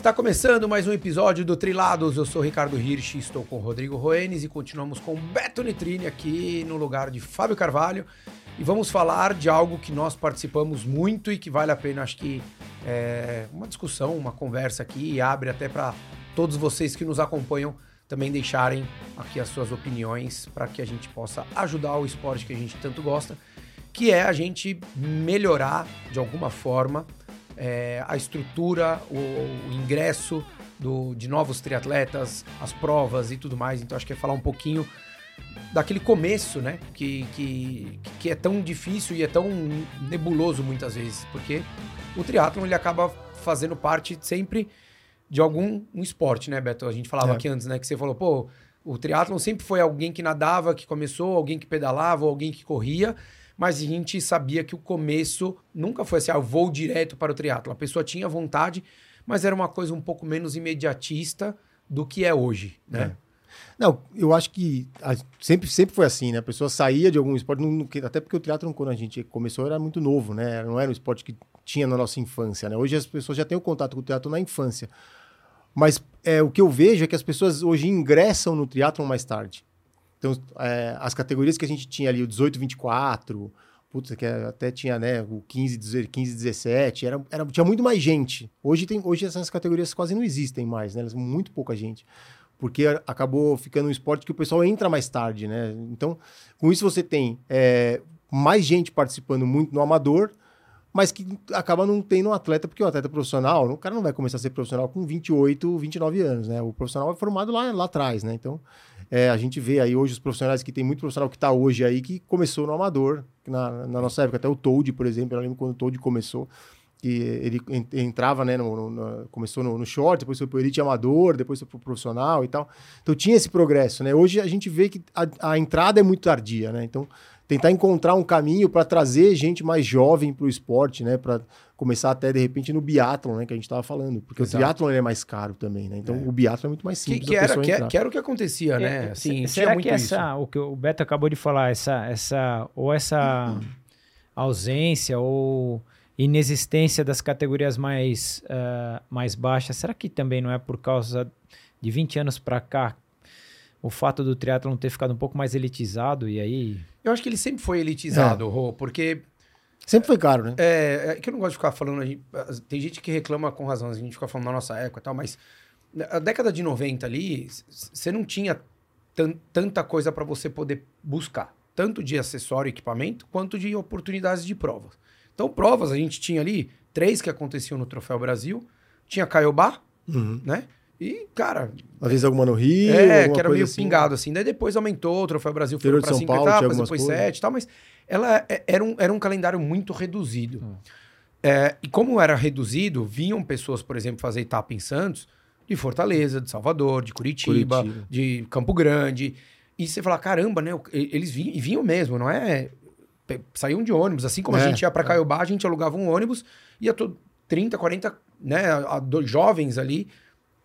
Está começando mais um episódio do Trilados. Eu sou Ricardo Hirsch, estou com Rodrigo Roenes e continuamos com Beto Nitrini aqui no lugar de Fábio Carvalho. E vamos falar de algo que nós participamos muito e que vale a pena, acho que, é, uma discussão, uma conversa aqui e abre até para todos vocês que nos acompanham também deixarem aqui as suas opiniões para que a gente possa ajudar o esporte que a gente tanto gosta, que é a gente melhorar de alguma forma é, a estrutura, o, o ingresso do, de novos triatletas, as provas e tudo mais. Então acho que é falar um pouquinho daquele começo, né? Que, que, que é tão difícil e é tão nebuloso muitas vezes, porque o triatlon ele acaba fazendo parte sempre de algum um esporte, né, Beto? A gente falava é. aqui antes, né, que você falou, pô, o triatlon sempre foi alguém que nadava, que começou, alguém que pedalava, ou alguém que corria, mas a gente sabia que o começo nunca foi assim, ah, eu vou direto para o triatlon. A pessoa tinha vontade, mas era uma coisa um pouco menos imediatista do que é hoje, né? É. Não, eu acho que a, sempre, sempre foi assim, né? A pessoa saía de algum esporte, não, até porque o teatro, quando a gente começou, era muito novo, né? Não era um esporte que tinha na nossa infância, né? Hoje as pessoas já têm o contato com o teatro na infância. Mas é, o que eu vejo é que as pessoas hoje ingressam no triatlon mais tarde. Então, é, as categorias que a gente tinha ali, o 18, 24, putz, que até tinha né, o 15, 15 17, era, era, tinha muito mais gente. Hoje, tem, hoje essas categorias quase não existem mais, né? Elas muito pouca gente porque acabou ficando um esporte que o pessoal entra mais tarde, né? Então, com isso você tem é, mais gente participando muito no amador, mas que acaba não tendo um atleta, porque o atleta profissional, o cara não vai começar a ser profissional com 28, 29 anos, né? O profissional é formado lá, lá atrás, né? Então, é, a gente vê aí hoje os profissionais que tem muito profissional que está hoje aí que começou no amador, na, na nossa época, até o Toad, por exemplo, eu lembro quando o Toad começou, que ele entrava, né, no, no, começou no, no, short, depois foi pro elite amador, depois foi pro profissional e tal. Então tinha esse progresso, né? Hoje a gente vê que a, a entrada é muito tardia, né? Então tentar encontrar um caminho para trazer gente mais jovem para o esporte, né? Para começar até de repente no biatlon, né? Que a gente estava falando, porque Exato. o biatlon é mais caro também, né? Então é. o biatlon é muito mais simples. Que, que era, que, que, era o que acontecia, né? É, assim, será que essa, isso. o que o Beto acabou de falar, essa, essa ou essa uhum. ausência ou inexistência das categorias mais, uh, mais baixas, será que também não é por causa de 20 anos para cá o fato do triatlon ter ficado um pouco mais elitizado e aí... Eu acho que ele sempre foi elitizado, é. Rô, porque... Sempre foi caro, né? É, é que eu não gosto de ficar falando... Gente, tem gente que reclama com razão, a gente fica falando na nossa época e tal, mas a década de 90 ali, você não tinha tanta coisa para você poder buscar. Tanto de acessório e equipamento, quanto de oportunidades de provas. Então, provas, a gente tinha ali três que aconteciam no Troféu Brasil. Tinha Caiobá, uhum. né? E, cara. Às vezes alguma no Rio. É, que era meio assim. pingado, assim. Daí depois aumentou, o Troféu Brasil foi para cinco Paulo, etapas, depois coisas. sete e tal, mas ela é, era um, era um calendário muito reduzido. Hum. É, e como era reduzido, vinham pessoas, por exemplo, fazer etapa em Santos, de Fortaleza, de Salvador, de Curitiba, Curitiba. de Campo Grande. E você fala, caramba, né? Eles vinham, e vinham mesmo, não é saíam de ônibus. Assim como é, a gente ia para é. Caiobá, a gente alugava um ônibus, ia todo 30, 40 né, jovens ali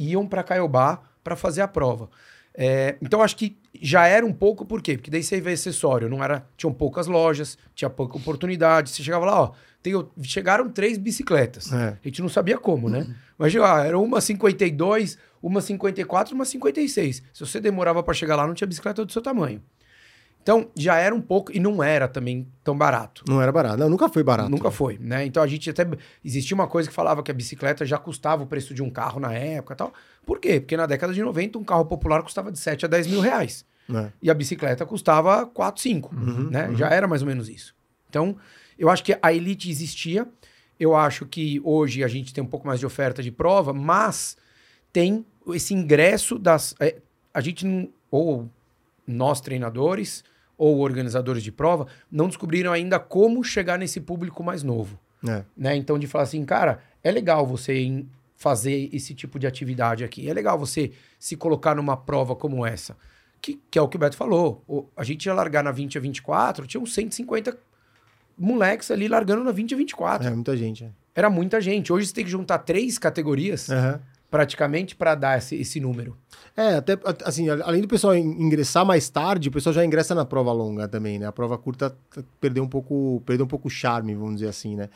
iam para Caiobá para fazer a prova. É, então acho que já era um pouco por quê? Porque daí você vê acessório, não era, tinham poucas lojas, tinha pouca oportunidade. Você chegava lá, ó, tem, chegaram três bicicletas. É. A gente não sabia como, né? Uhum. Mas ah, era uma 52, uma 54, uma 56. Se você demorava para chegar lá, não tinha bicicleta do seu tamanho. Então, já era um pouco, e não era também tão barato. Não era barato, não, nunca foi barato. Nunca foi, né? Então a gente até. Existia uma coisa que falava que a bicicleta já custava o preço de um carro na época e tal. Por quê? Porque na década de 90 um carro popular custava de 7 a 10 mil reais. É. E a bicicleta custava 4, 5. Uhum, né? Uhum. Já era mais ou menos isso. Então, eu acho que a elite existia. Eu acho que hoje a gente tem um pouco mais de oferta de prova, mas tem esse ingresso das. É, a gente não. Ou nós treinadores ou organizadores de prova não descobriram ainda como chegar nesse público mais novo. É. Né? Então, de falar assim, cara, é legal você fazer esse tipo de atividade aqui. É legal você se colocar numa prova como essa. Que, que é o que o Beto falou. O, a gente ia largar na 20 a 24, tinha uns 150 moleques ali largando na 20 a 24. É, muita gente. É. Era muita gente. Hoje você tem que juntar três categorias. Uhum praticamente para dar esse, esse número. É, até assim, além do pessoal ingressar mais tarde, o pessoal já ingressa na prova longa também, né? A prova curta perdeu um pouco, perdeu um pouco o charme, vamos dizer assim, né?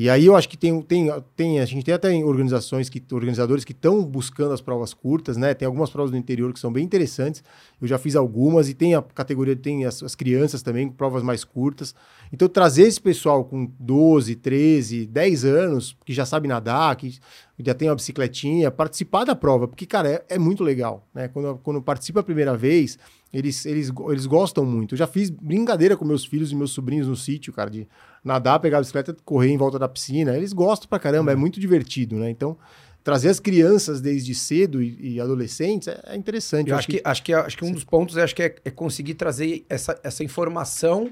E aí eu acho que tem, tem, tem a gente tem até organizações que organizadores que estão buscando as provas curtas, né? Tem algumas provas do interior que são bem interessantes. Eu já fiz algumas e tem a categoria tem as, as crianças também provas mais curtas. Então trazer esse pessoal com 12, 13, 10 anos que já sabe nadar, que já tem uma bicicletinha, participar da prova, porque cara, é, é muito legal, né? Quando quando participa a primeira vez, eles, eles, eles gostam muito. Eu já fiz brincadeira com meus filhos e meus sobrinhos no sítio, cara, de nadar, pegar a bicicleta, correr em volta da piscina. Eles gostam pra caramba, é uhum. muito divertido, né? Então, trazer as crianças desde cedo e, e adolescentes é, é, interessante. Eu, Eu acho, que, que, acho, que, acho que um dos pontos acho que é, é, conseguir trazer essa, essa informação,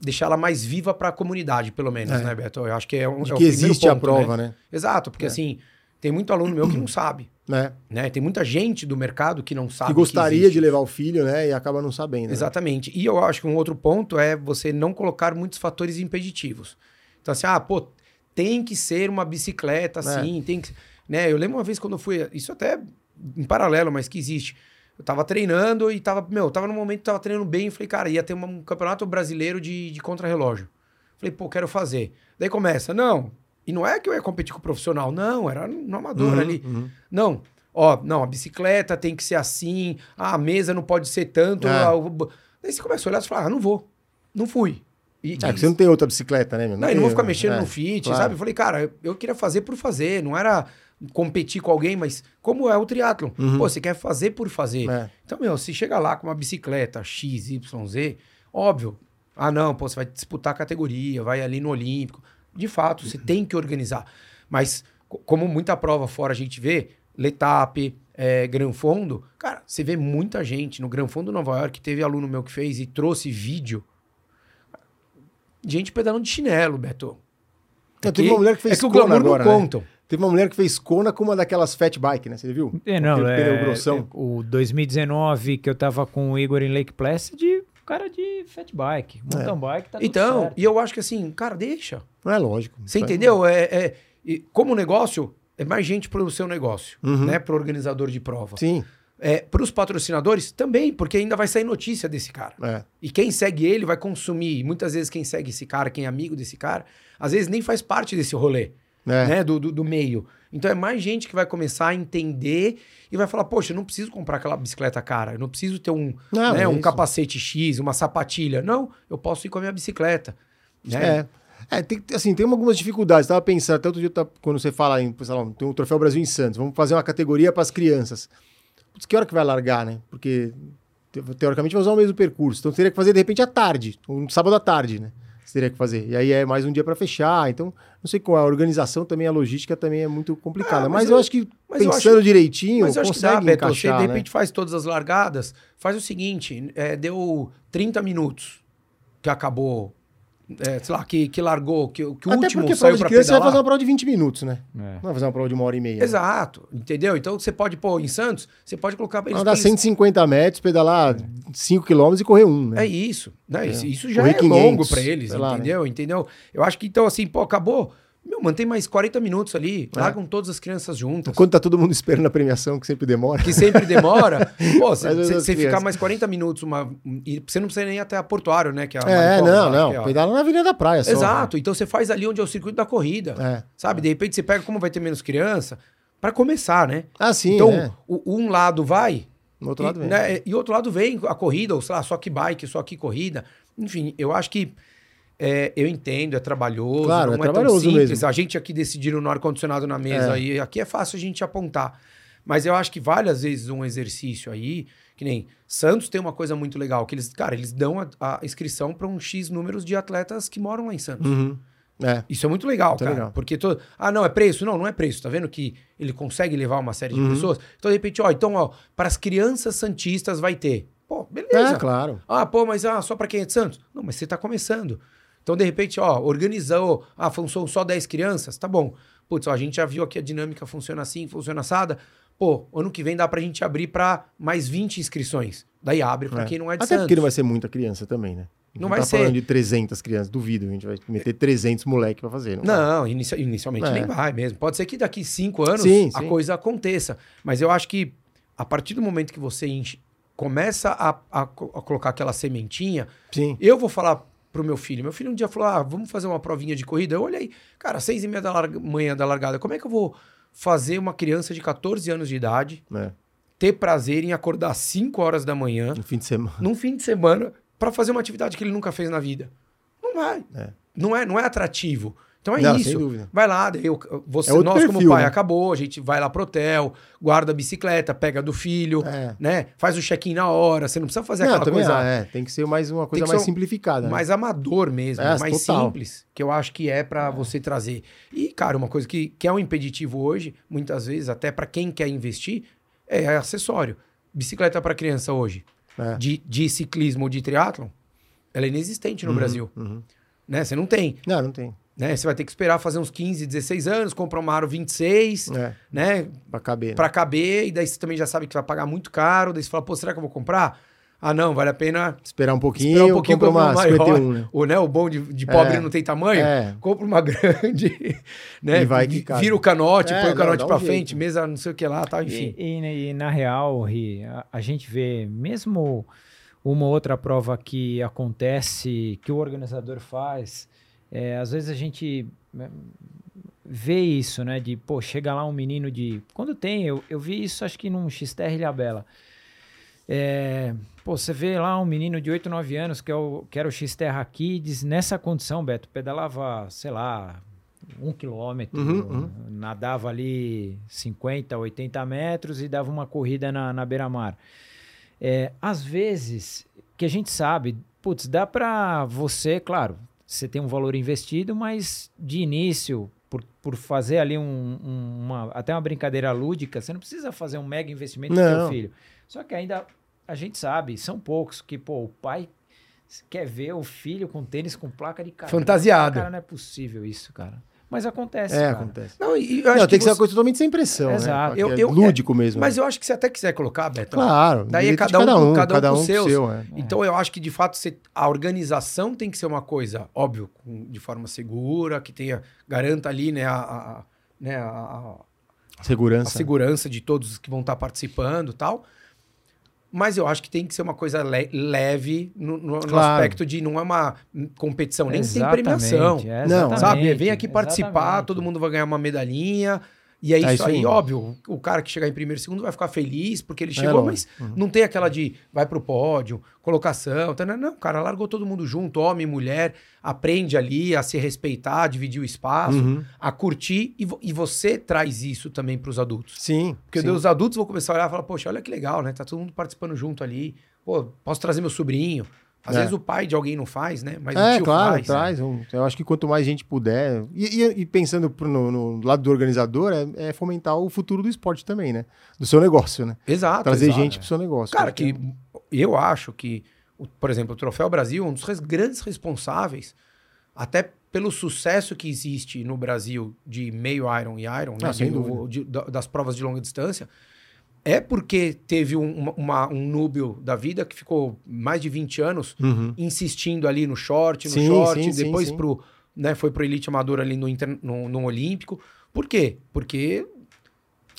deixar ela mais viva para a comunidade, pelo menos, é. né, Beto? Eu acho que é um. De é que existe ponto, a prova, né? né? Exato, porque é. assim, tem muito aluno meu que não sabe. Né? né? Tem muita gente do mercado que não sabe. Que gostaria que de levar o filho, né? E acaba não sabendo. Né? Exatamente. E eu acho que um outro ponto é você não colocar muitos fatores impeditivos. Então, assim, ah, pô, tem que ser uma bicicleta assim, tem que. Né? Eu lembro uma vez quando eu fui. Isso até em paralelo, mas que existe. Eu tava treinando e tava, meu, tava no momento que tava treinando bem. Falei, cara, ia ter um campeonato brasileiro de, de contrarrelógio. Falei, pô, quero fazer. Daí começa, não, e não é que eu ia competir com o profissional, não, era no amador uhum, ali. Uhum. Não, ó, não, a bicicleta tem que ser assim, a mesa não pode ser tanto. É. A, Daí você começa a olhar e fala, ah, não vou, não fui. E, é, que você não tem outra bicicleta, né? Meu? Não, não, não vou ficar mexendo é, no fit, claro. sabe? Eu falei, cara, eu queria fazer por fazer, não era competir com alguém, mas como é o triatlon? Uhum. Pô, você quer fazer por fazer. É. Então, meu, se chega lá com uma bicicleta X, Y, Z, óbvio, ah, não, pô, você vai disputar a categoria, vai ali no Olímpico de fato, você tem que organizar. Mas, como muita prova fora a gente vê, Letap, é, Gran Fondo, cara, você vê muita gente. No Gran Fondo Nova York, teve aluno meu que fez e trouxe vídeo. Gente pedalando de chinelo, Beto. É, teve uma mulher que fez é que o glamour agora, não né? contam. Teve uma mulher que fez Kona com uma daquelas fat bike, né? Você viu? É, não, é, grossão. É, o 2019 que eu tava com o Igor em Lake Placid, cara de fat bike, mountain é. bike, tá Então, certo. e eu acho que assim, cara, deixa. Não é lógico. Você entendeu? É, é, como negócio, é mais gente para o seu negócio, uhum. né? Para o organizador de prova. Sim. É, para os patrocinadores também, porque ainda vai sair notícia desse cara. É. E quem segue ele vai consumir. Muitas vezes quem segue esse cara, quem é amigo desse cara, às vezes nem faz parte desse rolê, é. né? Do, do, do meio. Então é mais gente que vai começar a entender e vai falar, poxa, eu não preciso comprar aquela bicicleta cara, eu não preciso ter um, não, né, é um capacete X, uma sapatilha. Não, eu posso ir com a minha bicicleta. Né? É. É, tem, assim, tem algumas dificuldades. Tava pensando, até outro dia, quando você fala em, sei lá, tem um Troféu Brasil em Santos, vamos fazer uma categoria para as crianças. Putz, que hora que vai largar, né? Porque teoricamente vai usar o mesmo percurso. Então teria que fazer de repente à tarde, um sábado à tarde, né? Você teria que fazer. E aí é mais um dia para fechar. Então, não sei qual a organização também, a logística também é muito complicada. Ah, mas, mas eu, acho que pensando acho, direitinho, mas eu acho que dá, Beto, você de repente né? faz todas as largadas, faz o seguinte, é, deu 30 minutos que acabou é, sei lá, que, que largou, que, que o Até último porque saiu para pedalar. Você vai fazer uma prova de 20 minutos, né? É. Não vai fazer uma prova de uma hora e meia. Exato, entendeu? Então você pode, pô, em Santos, você pode colocar... Eles, Andar 150 metros, pedalar 5 km e correr um, né? É isso, né? É. Isso já Correr é 500, longo para eles, entendeu? Lá, né? Entendeu? Eu acho que, então, assim, pô, acabou... Meu, mantém mais 40 minutos ali, é. largam todas as crianças juntas. Enquanto tá todo mundo esperando a premiação, que sempre demora. Que sempre demora. Pô, você ficar mais 40 minutos, uma, e você não precisa nem ir até a Portuário, né? Que é, é não, não. É, Pedala na Avenida da Praia só. Exato. Né? Então você faz ali onde é o circuito da corrida. É. Sabe? De repente você pega como vai ter menos criança, para começar, né? Ah, sim. Então, é. o, um lado vai. O outro lado vem. Né, e outro lado vem a corrida, ou sei lá, só que bike, só que corrida. Enfim, eu acho que é, eu entendo, é trabalhoso, claro, não é, é tão simples. Mesmo. A gente aqui decidiram no ar-condicionado na mesa, é. e aqui é fácil a gente apontar. Mas eu acho que várias vezes um exercício aí, que nem Santos tem uma coisa muito legal, que eles, cara, eles dão a, a inscrição para um X números de atletas que moram lá em Santos. Uhum. É. Isso é muito legal, muito cara. Legal. Porque todo. Ah, não, é preço? Não, não é preço. Tá vendo que ele consegue levar uma série de uhum. pessoas? Então, de repente, ó, então, ó, para as crianças santistas vai ter. Pô, beleza. É, claro. Ah, pô, mas ah, só para quem é de Santos? Não, mas você tá começando. Então, de repente, ó, organizou, ah, são só 10 crianças, tá bom. Putz, ó, a gente já viu aqui a dinâmica funciona assim, funciona assada. Pô, ano que vem dá pra gente abrir para mais 20 inscrições. Daí abre para é. quem não é de Até Santos. porque não vai ser muita criança também, né? Não vai tá ser. falando de 300 crianças, duvido. A gente vai meter 300 moleque para fazer. Não, não inicia, inicialmente é. nem vai mesmo. Pode ser que daqui cinco anos sim, a sim. coisa aconteça. Mas eu acho que a partir do momento que você enche, começa a, a, a, colocar aquela sementinha, sim. eu vou falar pro meu filho. Meu filho um dia falou: ah, vamos fazer uma provinha de corrida. Eu olhei, cara, seis e meia da larga, manhã da largada, como é que eu vou fazer uma criança de 14 anos de idade É. ter prazer em acordar às 5 horas da manhã, No fim de semana. num fim de semana, para fazer uma atividade que ele nunca fez na vida? Não vai. É. Não, é, não é atrativo. Então é Não, isso. Vai lá, eu, você, É nós como perfil, pai né? acabou, a gente vai lá pro hotel, guarda a bicicleta, pega do filho, É. né? Faz o check-in na hora, você não precisa fazer Não, aquela coisa ah, é. Tem que ser mais uma coisa mais simplificada. né? mais amador mesmo, É, mais total. simples, que eu acho que é pra você trazer. E, cara, uma coisa que, que é um impeditivo hoje, muitas vezes, até pra quem quer investir, é acessório. Bicicleta pra criança hoje, É. de, de ciclismo ou de triatlon, ela é inexistente no Uhum, Brasil. uhum. Né? Você não tem. Não, não tem. Né? Você vai ter que esperar fazer uns 15, 16 anos, comprar uma Aro 26, É, né? pra caber. né? Pra caber, e daí você também já sabe que vai pagar muito caro, daí você fala, pô, será que eu vou comprar? Ah, não, vale a pena Esperar um pouquinho, esperar um pouquinho compra comprar uma uma maior. 51, né? O, né, o bom de, de pobre É. não tem tamanho, É. compra uma grande, né? E vai que cabe. vira o canote, É, põe o não, canote dá um pra jeito. frente, mesa não sei o que lá, tal, enfim. E, e- e na real, Ri, a, a gente vê mesmo uma outra prova que acontece, que o organizador faz, é, às vezes a gente é, vê isso, né? De, pô, chega lá um menino de. Quando tem, eu, eu vi isso acho que num XTR Ilhabela. É, pô, você vê lá um menino de 8, 9 anos que, é o, que era o X-Terra Kids, nessa condição, Beto, pedalava, sei lá, um quilômetro, Uhum, uhum. nadava ali 50, 80 metros e dava uma corrida na, na beira-mar. É, às vezes, que a gente sabe, putz, dá pra você, claro, você tem um valor investido, mas de início, por, por fazer ali um- um- uma, até uma brincadeira lúdica, você não precisa fazer um mega investimento no seu filho. Só que ainda a gente sabe, são poucos que, pô, o pai quer ver o filho com tênis com placa de carro. Fantasiado. Cara, não é possível isso, cara. Mas acontece, É, cara. acontece. Não, e eu acho Não, tem que ser uma você- coisa totalmente sem pressão, Exato. né? Eu- Eu, eu- lúdico mesmo. Mas né? eu acho que você até quiser colocar, Beto. Claro. Daí é cada um, um, cada um com com seus. seu, é. Então eu acho que de fato você- a organização tem que ser uma coisa, óbvio, com- de forma segura, que tenha garanta ali, né, a, a- né, a- a, a Segurança. segurança de todos os que vão estar participando, e tal. Mas eu acho que tem que ser uma coisa le- leve no, no- no Claro. aspecto de não é uma competição, nem tem Exatamente, premiação. é, Não, Sabe? Vem aqui participar, exatamente. todo mundo vai ganhar uma medalhinha. E é É isso, isso aí, aí. óbvio. O cara que chegar em primeiro e segundo vai ficar feliz porque ele É, chegou, mas lógico. Uhum. não tem aquela de vai pro pódio, colocação. Tá, não, o cara largou todo mundo junto, homem, mulher, aprende ali a se respeitar, a dividir o espaço, Uhum. a curtir. E, vo- e você traz isso também pros adultos. Sim. Porque sim. os adultos vão começar a olhar e falar, poxa, olha que legal, né? Tá todo mundo participando junto ali. Pô, posso trazer meu sobrinho. Às É. vezes o pai de alguém não faz, né? Mas o É, tio claro, faz. traz. um- eu acho que quanto mais gente puder. E, e- e pensando pro- no, no lado do organizador, é, é fomentar o futuro do esporte também, né? Do seu negócio, né? Exato. Trazer exato. gente pro seu negócio. Cara, é que eu acho que, o- por exemplo, o Troféu Brasil é um dos res- grandes responsáveis, até pelo sucesso que existe no Brasil de meio Iron e Iron, né? Ah, de- o- de- da- das provas de longa distância, é porque teve um, uma- um núbio da vida que ficou mais de 20 anos Uhum. insistindo ali no short, no Sim, short, sim, depois sim. pro, né, foi pro elite amador ali no, inter- no, no Olímpico. Por quê? Porque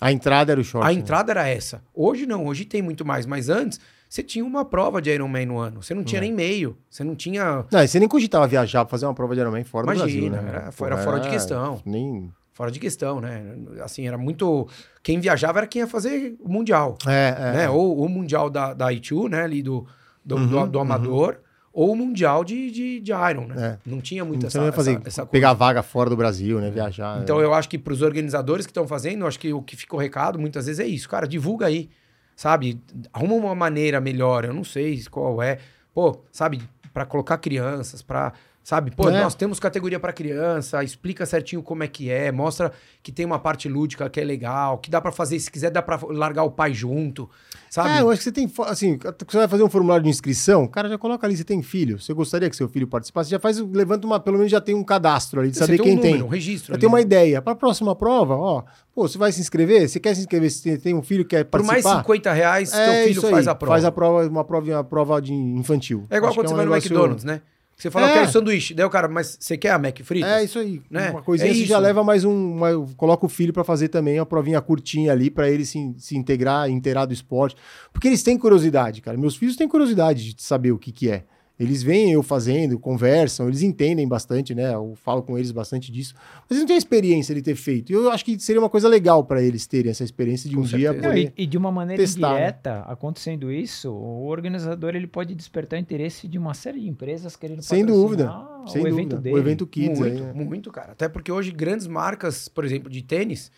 A entrada era o short. a né? entrada era essa. Hoje não, hoje tem muito mais. Mas antes, você tinha uma prova de Ironman no ano. Você não tinha É. nem meio. Você não tinha. Não, você nem cogitava viajar pra fazer uma prova de Ironman fora Imagina, do Brasil, né? era- Pô, era fora de questão. Nem... Fora de questão, né? Assim, era muito. Quem viajava era quem ia fazer o Mundial. É, é. Né? Ou o Mundial da, da I2, né? Ali do, do, Uhum, do, do uhum. amador. Ou o Mundial de, de, de Iron, né? É. Não tinha muito Você essa, fazer, essa, essa coisa. pegar vaga fora do Brasil, né? Viajar. Então né? eu acho que para os organizadores que estão fazendo, eu acho que o que fica o recado muitas vezes é isso, cara, divulga aí, sabe? Arruma uma maneira melhor, eu não sei qual é, pô, sabe, para colocar crianças, para Sabe? Pô, É. nós temos categoria para criança, explica certinho como é que é, mostra que tem uma parte lúdica que é legal, que dá para fazer, se quiser, dá para largar o pai junto, sabe? É, eu acho que você tem. Assim, você vai fazer um formulário de inscrição, o cara já coloca ali, você tem filho. Você gostaria que seu filho participasse? Já faz, levanta uma, pelo menos já tem um cadastro ali, de Você saber tem quem um número, tem. um registro. Já tem uma né? ideia. Para a próxima prova, ó, pô, você vai se inscrever? Você quer se inscrever? Se tem- um filho que quer Por mais participar? 50 reais, é teu filho isso aí, faz a prova. Faz a prova, uma prova, uma prova de infantil. É igual Acho quando você é um vai no McDonald's, né? Você fala, É. eu quero sanduíche. Daí o cara, mas você quer a Mac fritas? É isso aí. Né? Uma coisinha É você isso. já leva mais um. uma- coloca o filho pra fazer também uma provinha curtinha ali pra ele se, se integrar, inteirar do esporte. Porque eles têm curiosidade, cara. Meus filhos têm curiosidade de saber o que, que é. Eles veem eu fazendo, conversam, eles entendem bastante, né? Eu falo com eles bastante disso. Mas eles não têm a experiência de ter feito. E eu acho que seria uma coisa legal para eles terem essa experiência de com um certeza. dia poder e, e, de uma maneira testar, direta, né? acontecendo isso, o organizador ele pode despertar interesse de uma série de empresas querendo Sem dúvida. Sem o dúvida. evento dele. O evento Kids muito, aí, né? Muito, cara. Até porque hoje grandes marcas, por exemplo, de tênis,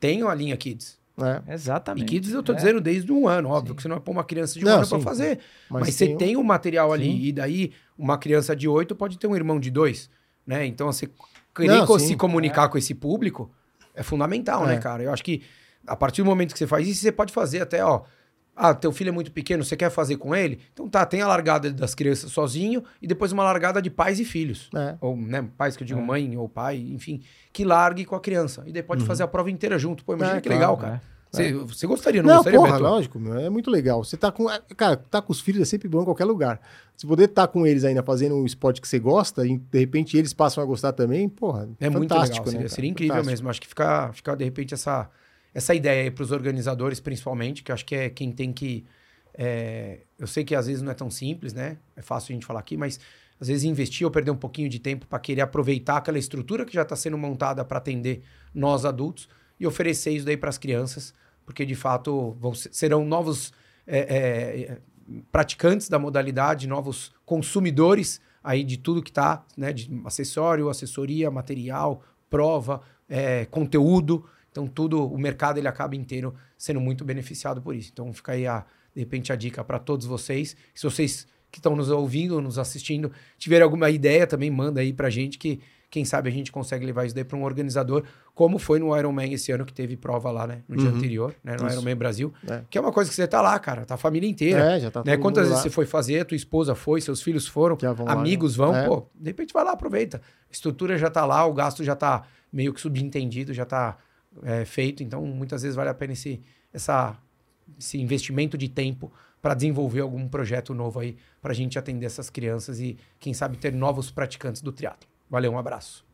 têm a linha Kids. É. Exatamente. E kids eu tô é. dizendo desde um ano, óbvio, sim. que você não vai pôr uma criança de um não, ano para fazer. Mas, mas você tem o um material ali, sim. e daí uma criança de oito pode ter um irmão de dois, né? Então, você querer não, se comunicar é. com esse público é fundamental, né, é. cara? Eu acho que a partir do momento que você faz isso, você pode fazer até, ó. Ah, teu filho é muito pequeno, você quer fazer com ele? Então tá, tem a largada das crianças sozinho e depois uma largada de pais e filhos. É. Ou, né, pais que eu digo é. mãe ou pai, enfim, que largue com a criança. E daí pode uhum. fazer a prova inteira junto. Pô, imagina é, que claro, legal, cara. Você, é. você gostaria, não, não gostaria, porra, Beto? lógico, meu, é muito legal. Você tá com. Cara, tá com os filhos é sempre bom em qualquer lugar. Se poder estar tá com eles ainda fazendo um esporte que você gosta, e de repente eles passam a gostar também, porra. É muito legal. Seria, né, seria incrível fantástico. mesmo. Acho que ficar, fica, de repente, essa, essa ideia para os organizadores, principalmente, que acho que é quem tem que. É, eu sei que às vezes não é tão simples, né? É fácil a gente falar aqui, mas às vezes investir ou perder um pouquinho de tempo para querer aproveitar aquela estrutura que já está sendo montada para atender nós adultos e oferecer isso daí para as crianças porque de fato vão, serão novos é, é, praticantes da modalidade, novos consumidores aí de tudo que está, né, de acessório, assessoria, material, prova, é, conteúdo. Então tudo, o mercado ele acaba inteiro sendo muito beneficiado por isso. Então fica aí a, de repente a dica para todos vocês. Se vocês que estão nos ouvindo, nos assistindo, tiverem alguma ideia também manda aí para gente que quem sabe a gente consegue levar isso daí para um organizador, como foi no Ironman esse ano, que teve prova lá, né? No uhum. dia anterior, né? No isso. Ironman Brasil. É. Que é uma coisa que você tá lá, cara. Tá a família inteira. É, já tá né? Quantas vezes lá. você foi fazer, tua esposa foi, seus filhos foram, vão amigos lá, vão, é. pô, de repente vai lá, aproveita. A estrutura já tá lá, o gasto já tá meio que subentendido, já tá é, feito. Então, muitas vezes vale a pena esse, essa, esse investimento de tempo para desenvolver algum projeto novo aí para a gente atender essas crianças e, quem sabe, ter novos praticantes do triatlo. Valeu, um abraço.